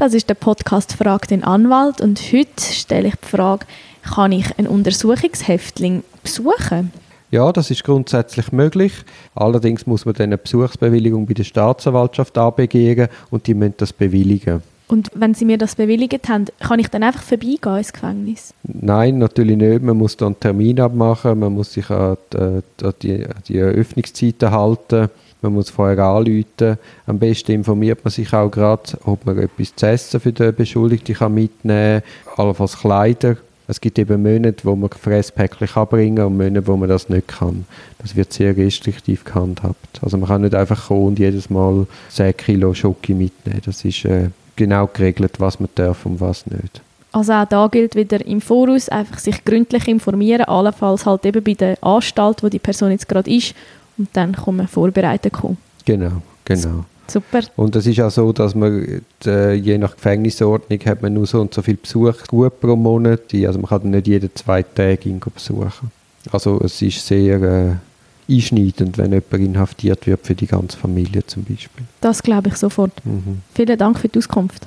Das ist der Podcast Frag den Anwalt und heute stelle ich die Frage, kann ich einen Untersuchungshäftling besuchen? Ja, das ist grundsätzlich möglich. Allerdings muss man dann eine Besuchsbewilligung bei der Staatsanwaltschaft anbegehen und die müssen das bewilligen. Und wenn Sie mir das bewilligt haben, kann ich dann einfach vorbeigehen ins Gefängnis? Nein, natürlich nicht. Man muss dann einen Termin abmachen, man muss sich an die, an die, an die Öffnungszeiten halten, man muss vorher anrufen. Am besten informiert man sich auch gerade, ob man etwas zu essen für den Beschuldigten mitnehmen kann, allenfalls Kleider. Es gibt eben Monate, wo man Fresspäckchen bringen kann und Monate, wo man das nicht kann. Das wird sehr restriktiv gehandhabt. Also man kann nicht einfach kommen und jedes Mal 10 Kilo Schoki mitnehmen. Das ist äh, genau geregelt, was man darf und was nicht. Also auch da gilt wieder im Voraus einfach sich gründlich informieren, allenfalls halt eben bei der Anstalt, wo die Person jetzt gerade ist und dann kann man vorbereitet kommen. Genau, genau. Super. Und es ist auch so, dass man äh, je nach Gefängnisordnung hat man nur so und so viel Besuch gut pro Monat. Also man kann nicht jeden zwei Tage ihn besuchen. Also es ist sehr äh, einschneidend, wenn jemand inhaftiert wird für die ganze Familie zum Beispiel. Das glaube ich sofort. Mhm. Vielen Dank für die Auskunft.